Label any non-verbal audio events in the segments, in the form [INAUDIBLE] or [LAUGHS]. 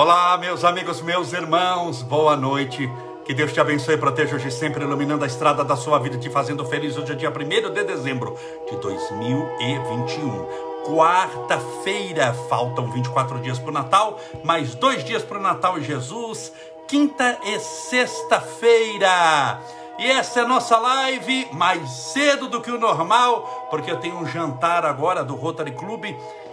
Olá, meus amigos, meus irmãos, boa noite. Que Deus te abençoe e proteja hoje sempre, iluminando a estrada da sua vida, te fazendo feliz. Hoje é dia 1 de dezembro de 2021. Quarta-feira, faltam 24 dias para o Natal, mais dois dias para o Natal e Jesus. Quinta e sexta-feira. E essa é a nossa live mais cedo do que o normal, porque eu tenho um jantar agora do Rotary Club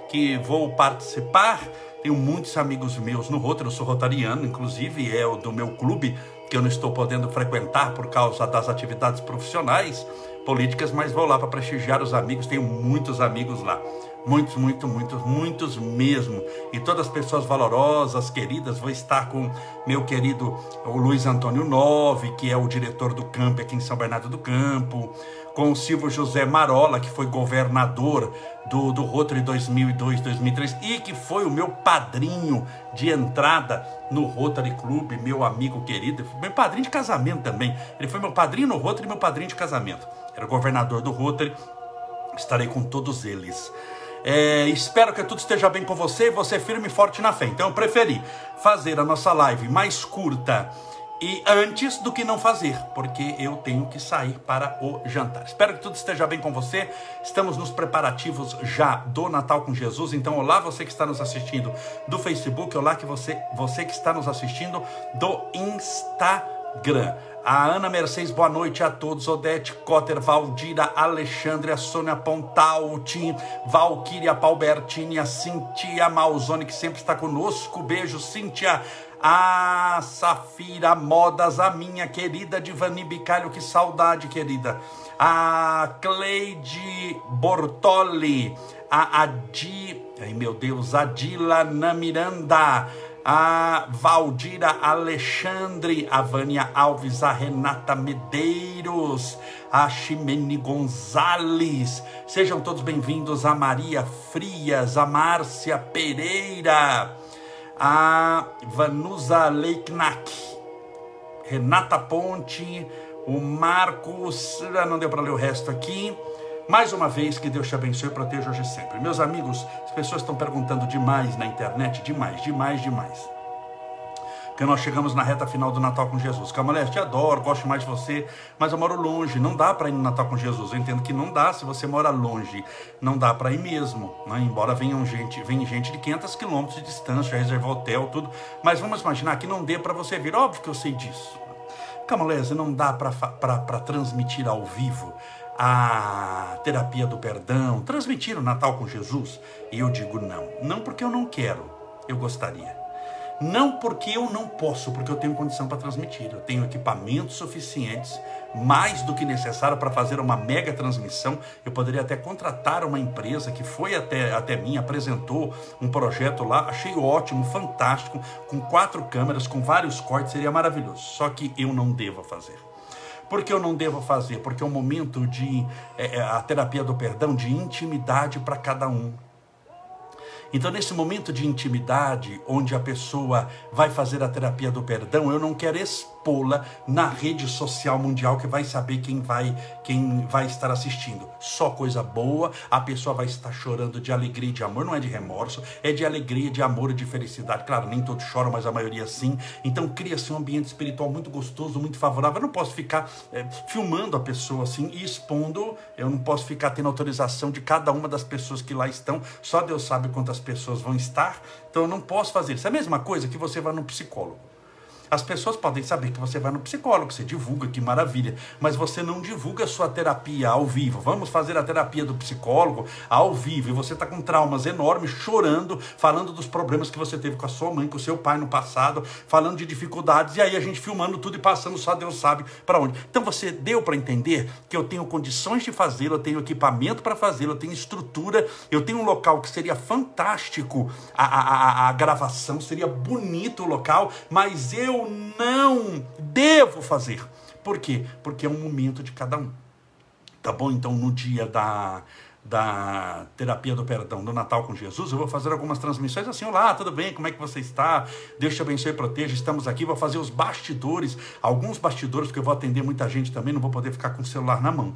que vou participar. Tenho muitos amigos meus no Rotary, eu sou rotariano, inclusive é o do meu clube, que eu não estou podendo frequentar por causa das atividades profissionais, políticas, mas vou lá para prestigiar os amigos, tenho muitos amigos lá. Muitos, muitos, muitos, muitos mesmo. E todas as pessoas valorosas, queridas, vou estar com meu querido Luiz Antônio Nove, que é o diretor do campo aqui em São Bernardo do Campo, com o Silvio José Marola, que foi governador do, do Rotary 2002, 2003 e que foi o meu padrinho de entrada no Rotary Club, meu amigo querido, meu padrinho de casamento também. Ele foi meu padrinho no Rotary e meu padrinho de casamento. Era governador do Rotary, estarei com todos eles. É, espero que tudo esteja bem com você e você firme e forte na fé. Então eu preferi fazer a nossa live mais curta e antes do que não fazer, porque eu tenho que sair para o jantar. Espero que tudo esteja bem com você. Estamos nos preparativos já do Natal com Jesus. Então, olá você que está nos assistindo do Facebook, olá que você, você que está nos assistindo do Instagram. A Ana Mercedes, boa noite a todos. Odete Cotter, Valdira, Alexandre, a Sônia Pontalti, Valquíria Palbertini, a Cintia Malzone, que sempre está conosco. Beijo, Cintia. A Safira Modas, a minha querida Divani Bicalho, que saudade, querida. A Cleide Bortoli, a Adi, ai meu Deus, Adila Namiranda, a Valdira Alexandre, a Vânia Alves, a Renata Medeiros, a Ximene Gonzalez. Sejam todos bem-vindos a Maria Frias, a Márcia Pereira a Vanusa Leiknak, Renata Ponte, o Marcos, não deu para ler o resto aqui. Mais uma vez, que Deus te abençoe e proteja hoje sempre. Meus amigos, as pessoas estão perguntando demais na internet, demais, demais, demais porque nós chegamos na reta final do Natal com Jesus. Camalés, te adoro, gosto mais de você, mas eu moro longe, não dá para ir no Natal com Jesus. Eu entendo que não dá se você mora longe, não dá para ir mesmo. Né? Embora venham gente, vem gente de 500 quilômetros de distância, já reservou hotel, tudo, mas vamos imaginar que não dê para você vir. Óbvio que eu sei disso. Camalés, não dá para transmitir ao vivo a terapia do perdão, transmitir o Natal com Jesus? E eu digo não. Não porque eu não quero, eu gostaria. Não porque eu não posso, porque eu tenho condição para transmitir. Eu tenho equipamentos suficientes, mais do que necessário para fazer uma mega transmissão. Eu poderia até contratar uma empresa que foi até, até mim, apresentou um projeto lá, achei ótimo, fantástico, com quatro câmeras, com vários cortes, seria maravilhoso. Só que eu não devo fazer. Por que eu não devo fazer? Porque é um momento de é, é a terapia do perdão, de intimidade para cada um. Então, nesse momento de intimidade, onde a pessoa vai fazer a terapia do perdão, eu não quero expô-la na rede social mundial que vai saber quem vai, quem vai estar assistindo. Só coisa boa, a pessoa vai estar chorando de alegria e de amor, não é de remorso, é de alegria, de amor e de felicidade. Claro, nem todos choram, mas a maioria sim. Então, cria-se um ambiente espiritual muito gostoso, muito favorável. Eu não posso ficar é, filmando a pessoa assim e expondo, eu não posso ficar tendo autorização de cada uma das pessoas que lá estão. Só Deus sabe quantas as pessoas vão estar, então eu não posso fazer isso. É a mesma coisa que você vai no psicólogo. As pessoas podem saber que você vai no psicólogo, você divulga, que maravilha, mas você não divulga a sua terapia ao vivo. Vamos fazer a terapia do psicólogo ao vivo e você está com traumas enormes, chorando, falando dos problemas que você teve com a sua mãe, com o seu pai no passado, falando de dificuldades, e aí a gente filmando tudo e passando, só Deus sabe para onde. Então você deu para entender que eu tenho condições de fazê-lo, eu tenho equipamento para fazê-lo, eu tenho estrutura, eu tenho um local que seria fantástico a, a, a, a gravação, seria bonito o local, mas eu eu não devo fazer. Por quê? Porque é um momento de cada um. Tá bom? Então, no dia da, da terapia do perdão do Natal com Jesus, eu vou fazer algumas transmissões assim: Olá, tudo bem? Como é que você está? Deus te abençoe e proteja. Estamos aqui. Vou fazer os bastidores, alguns bastidores, porque eu vou atender muita gente também, não vou poder ficar com o celular na mão.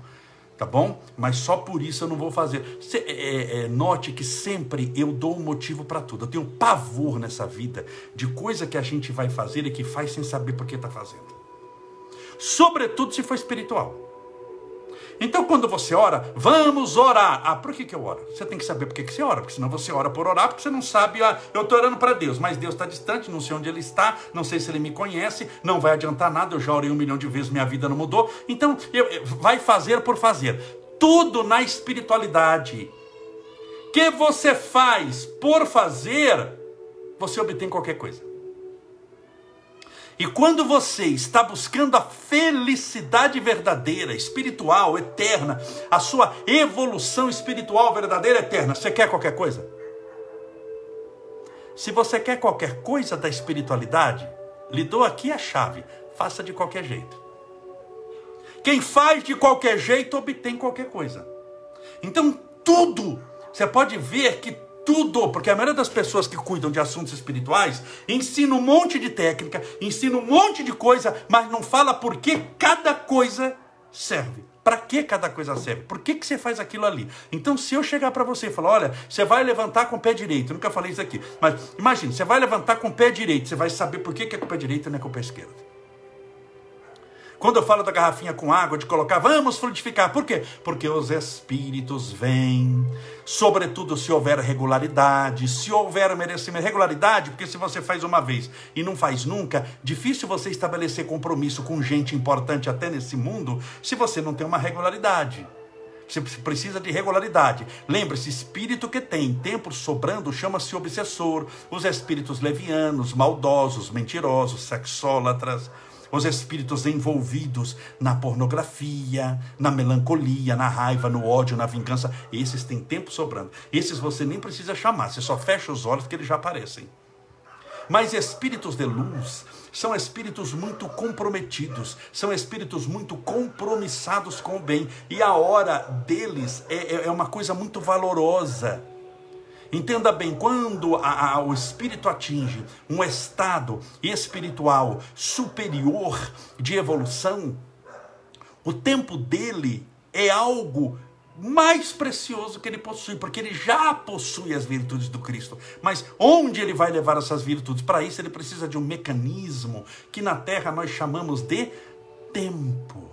Tá bom? Mas só por isso eu não vou fazer. Cê, é, é, é note que sempre eu dou um motivo para tudo. Eu tenho pavor nessa vida de coisa que a gente vai fazer e que faz sem saber por que está fazendo. Sobretudo se for espiritual. Então, quando você ora, vamos orar. Ah, por que, que eu oro? Você tem que saber por que, que você ora, porque senão você ora por orar, porque você não sabe, ah, eu estou orando para Deus, mas Deus está distante, não sei onde Ele está, não sei se Ele me conhece, não vai adiantar nada, eu já orei um milhão de vezes, minha vida não mudou. Então, eu, eu, vai fazer por fazer. Tudo na espiritualidade que você faz por fazer, você obtém qualquer coisa. E quando você está buscando a felicidade verdadeira, espiritual, eterna, a sua evolução espiritual verdadeira, eterna, você quer qualquer coisa? Se você quer qualquer coisa da espiritualidade, lhe dou aqui a chave: faça de qualquer jeito. Quem faz de qualquer jeito obtém qualquer coisa. Então, tudo, você pode ver que tudo, porque a maioria das pessoas que cuidam de assuntos espirituais ensina um monte de técnica, ensina um monte de coisa, mas não fala por que cada coisa serve. Para que cada coisa serve? Por que, que você faz aquilo ali? Então, se eu chegar para você e falar, olha, você vai levantar com o pé direito, eu nunca falei isso aqui, mas imagine, você vai levantar com o pé direito, você vai saber por que, que é com o pé direito e não é com o pé esquerdo. Quando eu falo da garrafinha com água, de colocar, vamos frutificar. Por quê? Porque os espíritos vêm, sobretudo se houver regularidade, se houver merecimento. Regularidade, porque se você faz uma vez e não faz nunca, difícil você estabelecer compromisso com gente importante até nesse mundo, se você não tem uma regularidade. Você precisa de regularidade. Lembre-se, espírito que tem tempo sobrando chama-se obsessor. Os espíritos levianos, maldosos, mentirosos, sexólatras, os espíritos envolvidos na pornografia, na melancolia, na raiva, no ódio, na vingança, esses têm tempo sobrando. Esses você nem precisa chamar, você só fecha os olhos que eles já aparecem. Mas espíritos de luz são espíritos muito comprometidos, são espíritos muito compromissados com o bem, e a hora deles é, é, é uma coisa muito valorosa. Entenda bem, quando a, a, o espírito atinge um estado espiritual superior de evolução, o tempo dele é algo mais precioso que ele possui, porque ele já possui as virtudes do Cristo. Mas onde ele vai levar essas virtudes? Para isso ele precisa de um mecanismo que na Terra nós chamamos de tempo.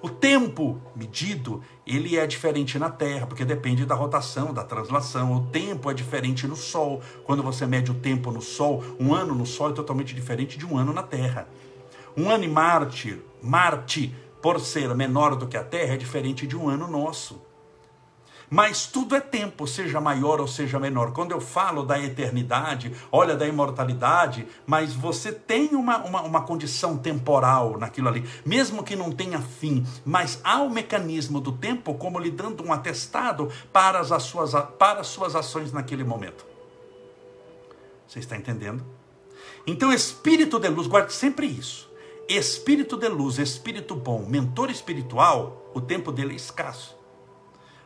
O tempo medido, ele é diferente na Terra, porque depende da rotação, da translação. O tempo é diferente no Sol. Quando você mede o tempo no Sol, um ano no Sol é totalmente diferente de um ano na Terra. Um ano em Marte, Marte, por ser menor do que a Terra, é diferente de um ano nosso. Mas tudo é tempo, seja maior ou seja menor. Quando eu falo da eternidade, olha da imortalidade, mas você tem uma, uma, uma condição temporal naquilo ali, mesmo que não tenha fim, mas há o mecanismo do tempo como lhe dando um atestado para as, suas, para as suas ações naquele momento. Você está entendendo? Então, espírito de luz, guarde sempre isso. Espírito de luz, espírito bom, mentor espiritual, o tempo dele é escasso.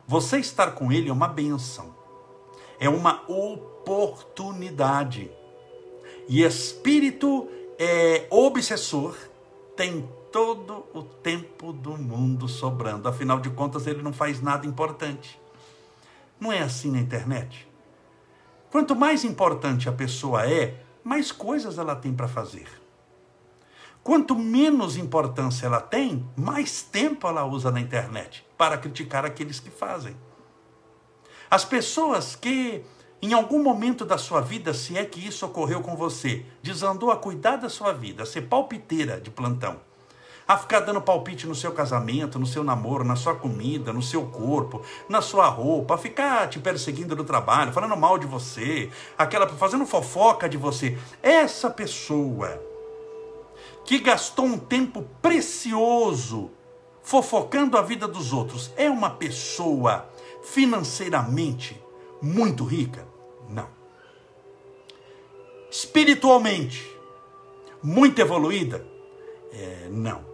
Você estar com ele é uma benção, é uma oportunidade. E espírito é, obsessor tem todo o tempo do mundo sobrando, afinal de contas, ele não faz nada importante. Não é assim na internet? Quanto mais importante a pessoa é, mais coisas ela tem para fazer. Quanto menos importância ela tem, mais tempo ela usa na internet para criticar aqueles que fazem. As pessoas que, em algum momento da sua vida, se é que isso ocorreu com você, desandou a cuidar da sua vida, a ser palpiteira de plantão, a ficar dando palpite no seu casamento, no seu namoro, na sua comida, no seu corpo, na sua roupa, a ficar te perseguindo no trabalho, falando mal de você, aquela fazendo fofoca de você. Essa pessoa que gastou um tempo precioso fofocando a vida dos outros, é uma pessoa financeiramente muito rica? Não. Espiritualmente muito evoluída? É, não.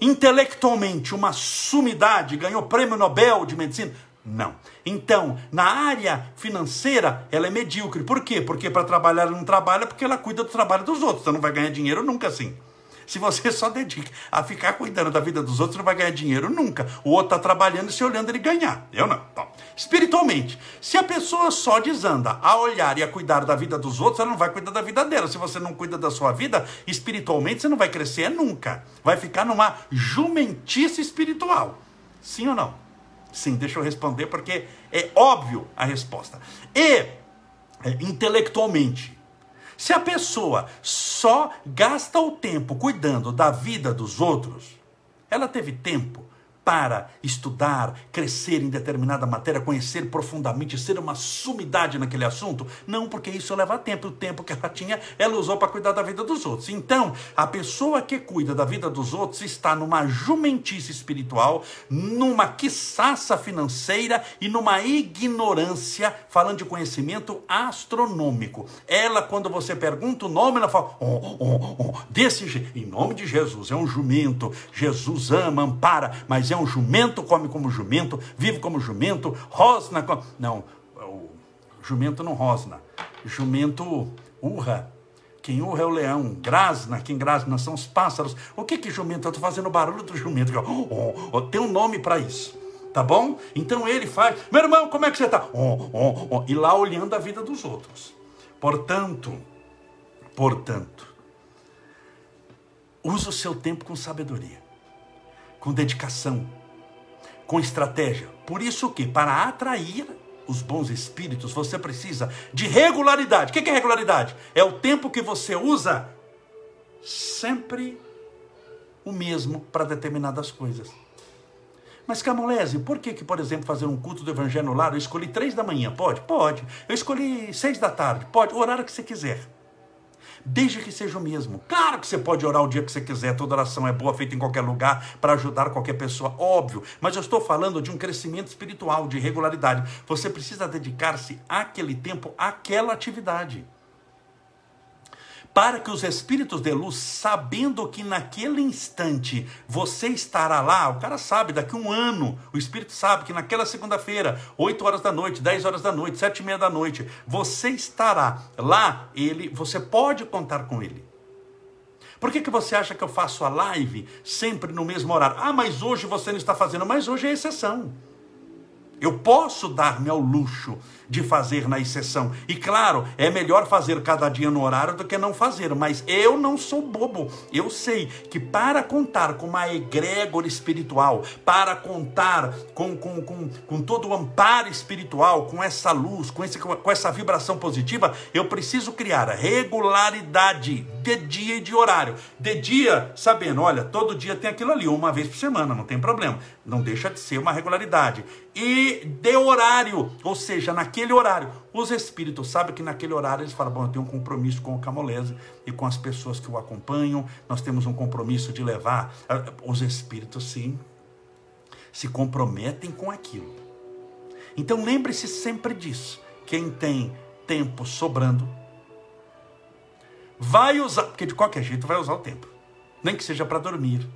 Intelectualmente uma sumidade, ganhou prêmio Nobel de medicina? Não. Então, na área financeira, ela é medíocre. Por quê? Porque para trabalhar ela não trabalha porque ela cuida do trabalho dos outros. Então não vai ganhar dinheiro nunca assim. Se você [LAUGHS] só dedica a ficar cuidando da vida dos outros, não vai ganhar dinheiro nunca. O outro está trabalhando e se olhando ele ganhar. Eu não. Espiritualmente, se a pessoa só desanda a olhar e a cuidar da vida dos outros, ela não vai cuidar da vida dela. Se você não cuida da sua vida, espiritualmente, você não vai crescer nunca. Vai ficar numa jumentice espiritual. Sim ou não? Sim, deixa eu responder porque é óbvio a resposta. E, é, intelectualmente, se a pessoa só gasta o tempo cuidando da vida dos outros, ela teve tempo para estudar, crescer em determinada matéria, conhecer profundamente, ser uma sumidade naquele assunto? Não, porque isso leva tempo. O tempo que ela tinha, ela usou para cuidar da vida dos outros. Então, a pessoa que cuida da vida dos outros está numa jumentice espiritual, numa quiçaça financeira e numa ignorância, falando de conhecimento astronômico. Ela, quando você pergunta o nome, ela fala, oh, oh, oh, desse jeito, em nome de Jesus, é um jumento, Jesus ama, ampara, mas é um jumento, come como jumento, vive como jumento, rosna como... Não, o jumento não rosna. Jumento urra. Quem urra é o leão, grasna, quem grasna são os pássaros. O que que jumento? Eu estou fazendo barulho do jumento. Oh, oh, oh, tem um nome para isso. Tá bom? Então ele faz, meu irmão, como é que você está? Oh, oh, oh, e lá olhando a vida dos outros. Portanto, portanto, use o seu tempo com sabedoria com dedicação, com estratégia. Por isso que, para atrair os bons espíritos, você precisa de regularidade. O que é regularidade? É o tempo que você usa sempre o mesmo para determinadas coisas. Mas Camolese, por que, que, por exemplo, fazer um culto do Evangelho no lar, eu escolhi três da manhã? Pode? Pode. Eu escolhi seis da tarde? Pode. O horário que você quiser desde que seja o mesmo. Claro que você pode orar o dia que você quiser, toda oração é boa, feita em qualquer lugar, para ajudar qualquer pessoa, óbvio, mas eu estou falando de um crescimento espiritual, de regularidade. Você precisa dedicar-se àquele tempo, àquela atividade para que os espíritos de luz, sabendo que naquele instante você estará lá, o cara sabe, daqui um ano, o espírito sabe que naquela segunda-feira, 8 horas da noite, 10 horas da noite, 7 e meia da noite, você estará lá, ele, você pode contar com ele. Por que, que você acha que eu faço a live sempre no mesmo horário? Ah, mas hoje você não está fazendo, mas hoje é exceção. Eu posso dar-me ao luxo de fazer na exceção. E claro, é melhor fazer cada dia no horário do que não fazer, mas eu não sou bobo. Eu sei que para contar com uma egrégora espiritual, para contar com, com, com, com todo o amparo espiritual, com essa luz, com, esse, com essa vibração positiva, eu preciso criar regularidade de dia e de horário. De dia, sabendo, olha, todo dia tem aquilo ali, uma vez por semana, não tem problema. Não deixa de ser uma regularidade. E de horário, ou seja, naquele naquele horário. Os espíritos sabem que naquele horário eles falam: bom, eu tenho um compromisso com o Camolese e com as pessoas que o acompanham, nós temos um compromisso de levar. Os espíritos, sim, se comprometem com aquilo. Então lembre-se sempre disso. Quem tem tempo sobrando, vai usar, porque de qualquer jeito vai usar o tempo, nem que seja para dormir.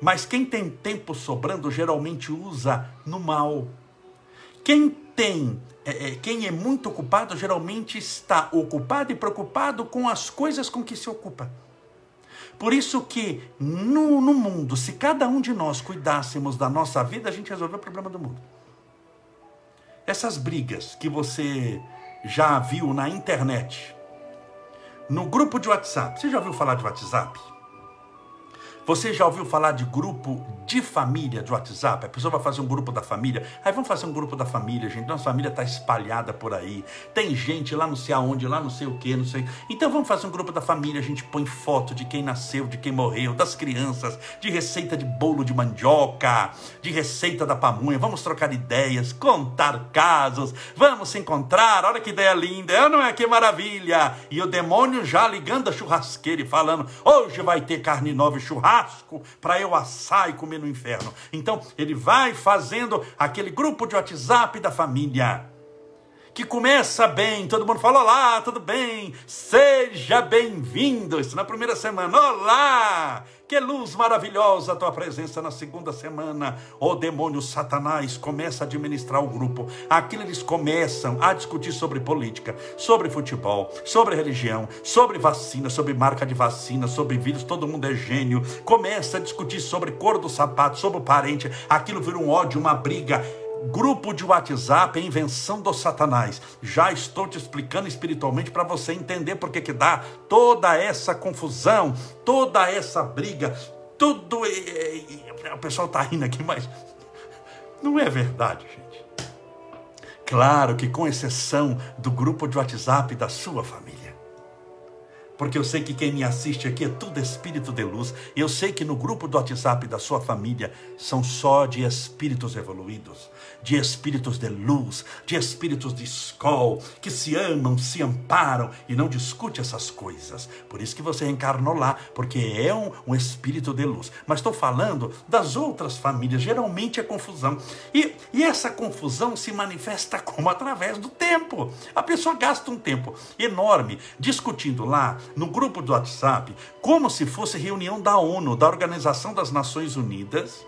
Mas quem tem tempo sobrando geralmente usa no mal. Quem tem é, é, quem é muito ocupado geralmente está ocupado e preocupado com as coisas com que se ocupa. Por isso que no, no mundo, se cada um de nós cuidássemos da nossa vida, a gente resolveu o problema do mundo. Essas brigas que você já viu na internet, no grupo de WhatsApp, você já ouviu falar de WhatsApp? Você já ouviu falar de grupo de família de WhatsApp? A pessoa vai fazer um grupo da família. Aí vamos fazer um grupo da família, gente. Nossa família está espalhada por aí. Tem gente lá não sei aonde, lá não sei o que, não sei. Então vamos fazer um grupo da família. A gente põe foto de quem nasceu, de quem morreu, das crianças, de receita de bolo de mandioca, de receita da pamonha. Vamos trocar ideias, contar casos. Vamos se encontrar. Olha que ideia linda. Não é que maravilha. E o demônio já ligando a churrasqueira e falando: hoje vai ter carne nova e churrasco churrasco para eu assar e comer no inferno. Então, ele vai fazendo aquele grupo de WhatsApp da família que começa bem, todo mundo fala: Olá, tudo bem? Seja bem-vindo. Isso na primeira semana. Olá! Que luz maravilhosa a tua presença na segunda semana. O demônio Satanás começa a administrar o grupo. Aquilo eles começam a discutir sobre política, sobre futebol, sobre religião, sobre vacina, sobre marca de vacina, sobre vírus. Todo mundo é gênio. Começa a discutir sobre cor do sapato, sobre o parente. Aquilo vira um ódio, uma briga grupo de WhatsApp é invenção do Satanás. Já estou te explicando espiritualmente para você entender por que que dá toda essa confusão, toda essa briga, tudo. O pessoal está rindo aqui, mas não é verdade, gente. Claro que com exceção do grupo de WhatsApp da sua família porque eu sei que quem me assiste aqui é tudo espírito de luz. Eu sei que no grupo do WhatsApp da sua família são só de espíritos evoluídos de espíritos de luz, de espíritos de escol, que se amam, se amparam e não discute essas coisas. Por isso que você encarnou lá, porque é um, um espírito de luz. Mas estou falando das outras famílias, geralmente é confusão. E, e essa confusão se manifesta como? Através do tempo. A pessoa gasta um tempo enorme discutindo lá no grupo do WhatsApp, como se fosse reunião da ONU, da Organização das Nações Unidas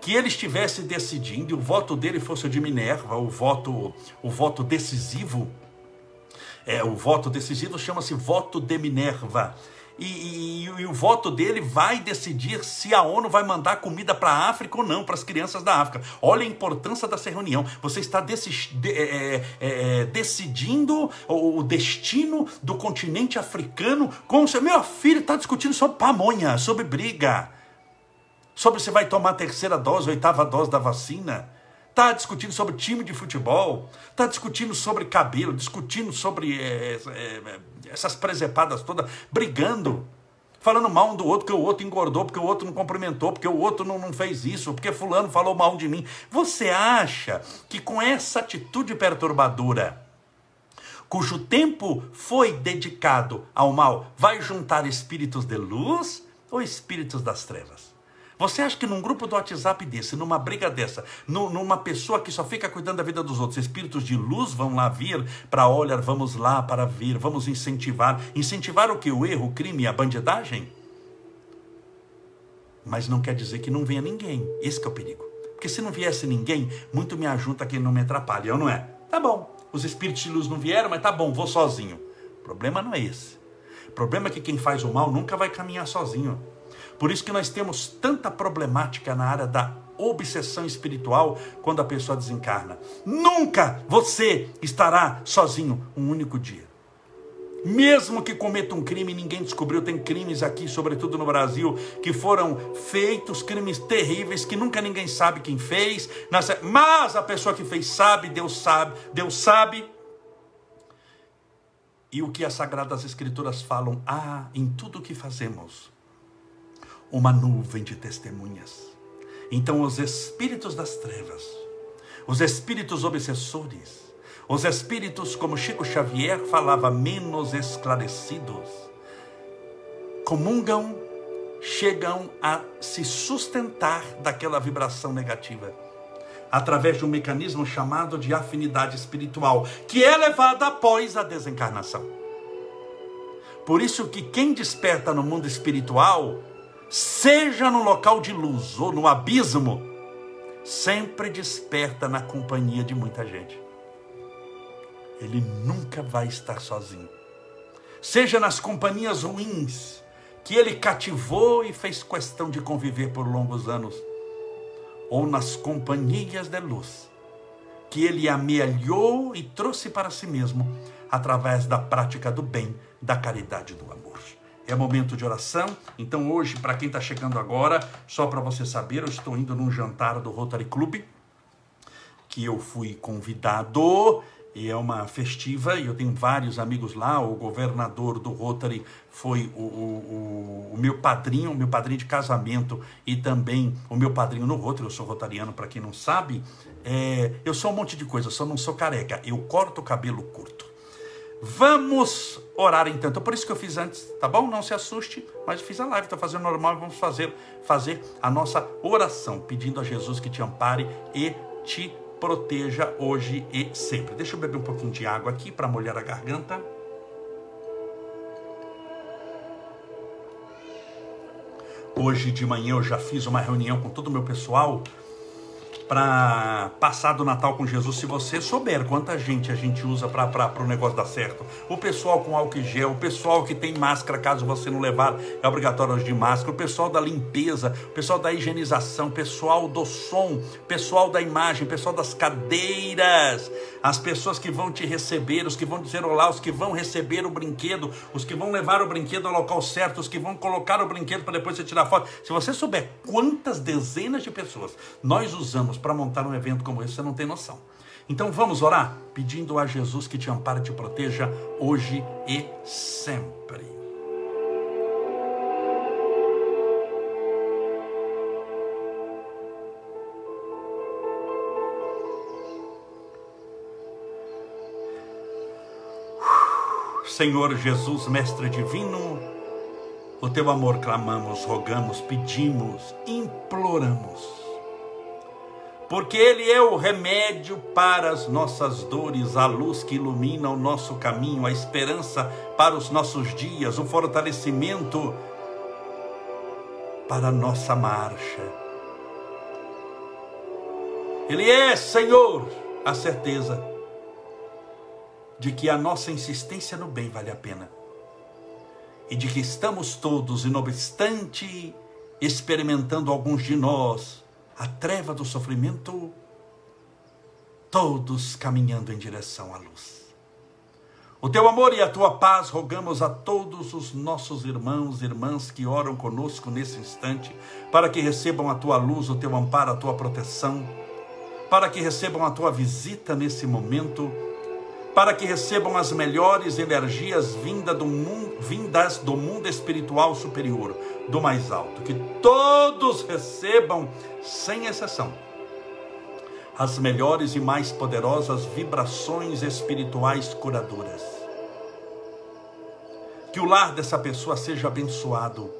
que ele estivesse decidindo e o voto dele fosse o de Minerva, o voto, o voto decisivo. É, o voto decisivo chama-se voto de Minerva. E, e, e, o voto dele vai decidir se a ONU vai mandar comida para a África ou não, para as crianças da África. Olha a importância dessa reunião. Você está de, é, é, é, decidindo o, o, destino do continente africano com o seu. Meu filho está discutindo sobre pamonha, sobre briga sobre se vai tomar a terceira dose, a oitava dose da vacina. Está discutindo sobre time de futebol, está discutindo sobre cabelo, discutindo sobre é, é, essas presepadas todas, brigando, falando mal um do outro, que o outro engordou, porque o outro não cumprimentou, porque o outro não, não fez isso, porque fulano falou mal de mim. Você acha que com essa atitude perturbadora, cujo tempo foi dedicado ao mal, vai juntar espíritos de luz ou espíritos das trevas? Você acha que num grupo do WhatsApp desse, numa briga dessa, numa pessoa que só fica cuidando da vida dos outros, espíritos de luz vão lá vir para olhar, vamos lá para vir, vamos incentivar. Incentivar o que? O erro, o crime, a bandidagem? Mas não quer dizer que não venha ninguém. Esse é o perigo. Porque se não viesse ninguém, muito me ajuda quem não me atrapalha, eu não é? Tá bom, os espíritos de luz não vieram, mas tá bom, vou sozinho. O problema não é esse. O problema é que quem faz o mal nunca vai caminhar sozinho. Por isso que nós temos tanta problemática na área da obsessão espiritual quando a pessoa desencarna. Nunca você estará sozinho um único dia. Mesmo que cometa um crime, ninguém descobriu. Tem crimes aqui, sobretudo no Brasil, que foram feitos, crimes terríveis, que nunca ninguém sabe quem fez. Mas a pessoa que fez sabe, Deus sabe, Deus sabe. E o que as Sagradas Escrituras falam? Ah, em tudo que fazemos, uma nuvem de testemunhas. Então, os espíritos das trevas, os espíritos obsessores, os espíritos, como Chico Xavier falava, menos esclarecidos, comungam, chegam a se sustentar daquela vibração negativa através de um mecanismo chamado de afinidade espiritual, que é levada após a desencarnação. Por isso que quem desperta no mundo espiritual seja no local de luz ou no abismo, sempre desperta na companhia de muita gente. Ele nunca vai estar sozinho. Seja nas companhias ruins, que ele cativou e fez questão de conviver por longos anos, ou nas companhias de luz, que ele amealhou e trouxe para si mesmo através da prática do bem, da caridade e do amor é momento de oração. Então, hoje, para quem está chegando agora, só para você saber, eu estou indo num jantar do Rotary Club, que eu fui convidado, e é uma festiva, e eu tenho vários amigos lá. O governador do Rotary foi o, o, o meu padrinho, o meu padrinho de casamento, e também o meu padrinho no Rotary. Eu sou rotariano, para quem não sabe. É, eu sou um monte de coisa, só não sou careca. Eu corto o cabelo curto. Vamos orar então. Então, por isso que eu fiz antes, tá bom? Não se assuste, mas fiz a live, estou fazendo normal vamos fazer, fazer a nossa oração, pedindo a Jesus que te ampare e te proteja hoje e sempre. Deixa eu beber um pouquinho de água aqui para molhar a garganta. Hoje de manhã eu já fiz uma reunião com todo o meu pessoal para passar do Natal com Jesus, se você souber quanta gente a gente usa para o negócio dar certo. O pessoal com álcool gel, o pessoal que tem máscara, caso você não levar, é obrigatório de máscara, o pessoal da limpeza, o pessoal da higienização, o pessoal do som, o pessoal da imagem, o pessoal das cadeiras, as pessoas que vão te receber, os que vão dizer olá, os que vão receber o brinquedo, os que vão levar o brinquedo ao local certo, os que vão colocar o brinquedo para depois você tirar foto. Se você souber quantas dezenas de pessoas nós usamos para montar um evento como esse, você não tem noção. Então vamos orar, pedindo a Jesus que te ampare e te proteja hoje e sempre. Senhor Jesus, Mestre Divino, o teu amor clamamos, rogamos, pedimos, imploramos porque Ele é o remédio para as nossas dores, a luz que ilumina o nosso caminho, a esperança para os nossos dias, o fortalecimento para a nossa marcha. Ele é, Senhor, a certeza de que a nossa insistência no bem vale a pena e de que estamos todos, e não obstante, experimentando alguns de nós a treva do sofrimento, todos caminhando em direção à luz. O teu amor e a tua paz rogamos a todos os nossos irmãos e irmãs que oram conosco nesse instante, para que recebam a tua luz, o teu amparo, a tua proteção, para que recebam a tua visita nesse momento para que recebam as melhores energias vindas do mundo, vindas do mundo espiritual superior, do mais alto. Que todos recebam, sem exceção, as melhores e mais poderosas vibrações espirituais curadoras. Que o lar dessa pessoa seja abençoado.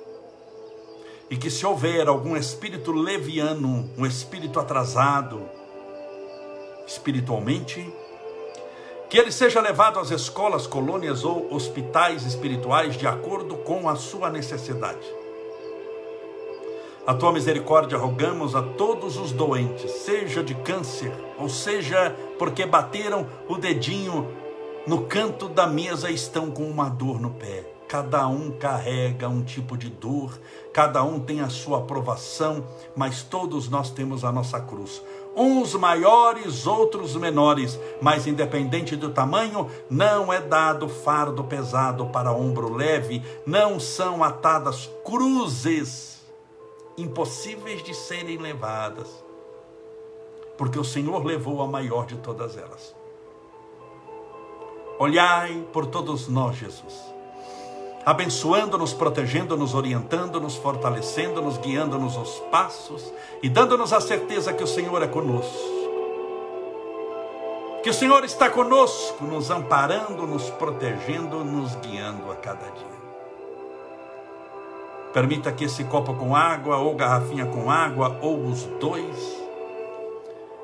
E que se houver algum espírito leviano, um espírito atrasado, espiritualmente, que ele seja levado às escolas, colônias ou hospitais espirituais de acordo com a sua necessidade. A tua misericórdia rogamos a todos os doentes, seja de câncer, ou seja porque bateram o dedinho no canto da mesa estão com uma dor no pé. Cada um carrega um tipo de dor, cada um tem a sua aprovação, mas todos nós temos a nossa cruz uns maiores, outros menores, mas independente do tamanho, não é dado fardo pesado para ombro leve, não são atadas cruzes impossíveis de serem levadas, porque o Senhor levou a maior de todas elas. Olhai por todos nós, Jesus abençoando-nos, protegendo-nos, orientando-nos, fortalecendo-nos, guiando-nos os passos e dando-nos a certeza que o Senhor é conosco. Que o Senhor está conosco, nos amparando, nos protegendo, nos guiando a cada dia. Permita que esse copo com água, ou garrafinha com água, ou os dois,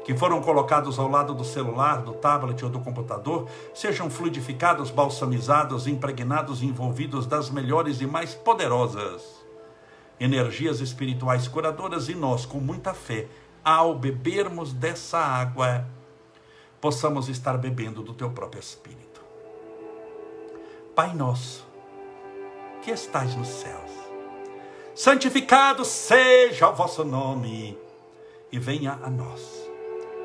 que foram colocados ao lado do celular, do tablet ou do computador, sejam fluidificados, balsamizados, impregnados e envolvidos das melhores e mais poderosas energias espirituais curadoras e nós, com muita fé, ao bebermos dessa água, possamos estar bebendo do teu próprio Espírito. Pai nosso, que estais nos céus, santificado seja o vosso nome e venha a nós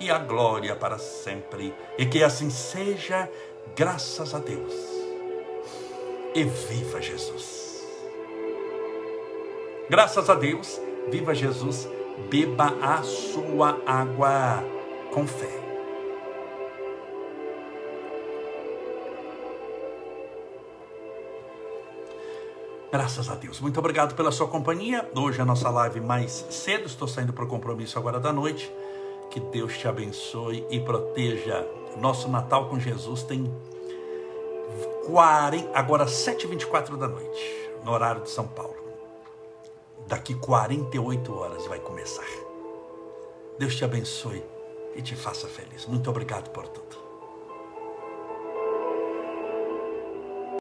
e a glória para sempre. E que assim seja, graças a Deus. E viva Jesus. Graças a Deus, viva Jesus. Beba a sua água com fé. Graças a Deus. Muito obrigado pela sua companhia. Hoje é a nossa live mais cedo. Estou saindo para o compromisso agora da noite. Que Deus te abençoe e proteja. Nosso Natal com Jesus tem 40, agora 7h24 da noite, no horário de São Paulo. Daqui 48 horas vai começar. Deus te abençoe e te faça feliz. Muito obrigado por tudo.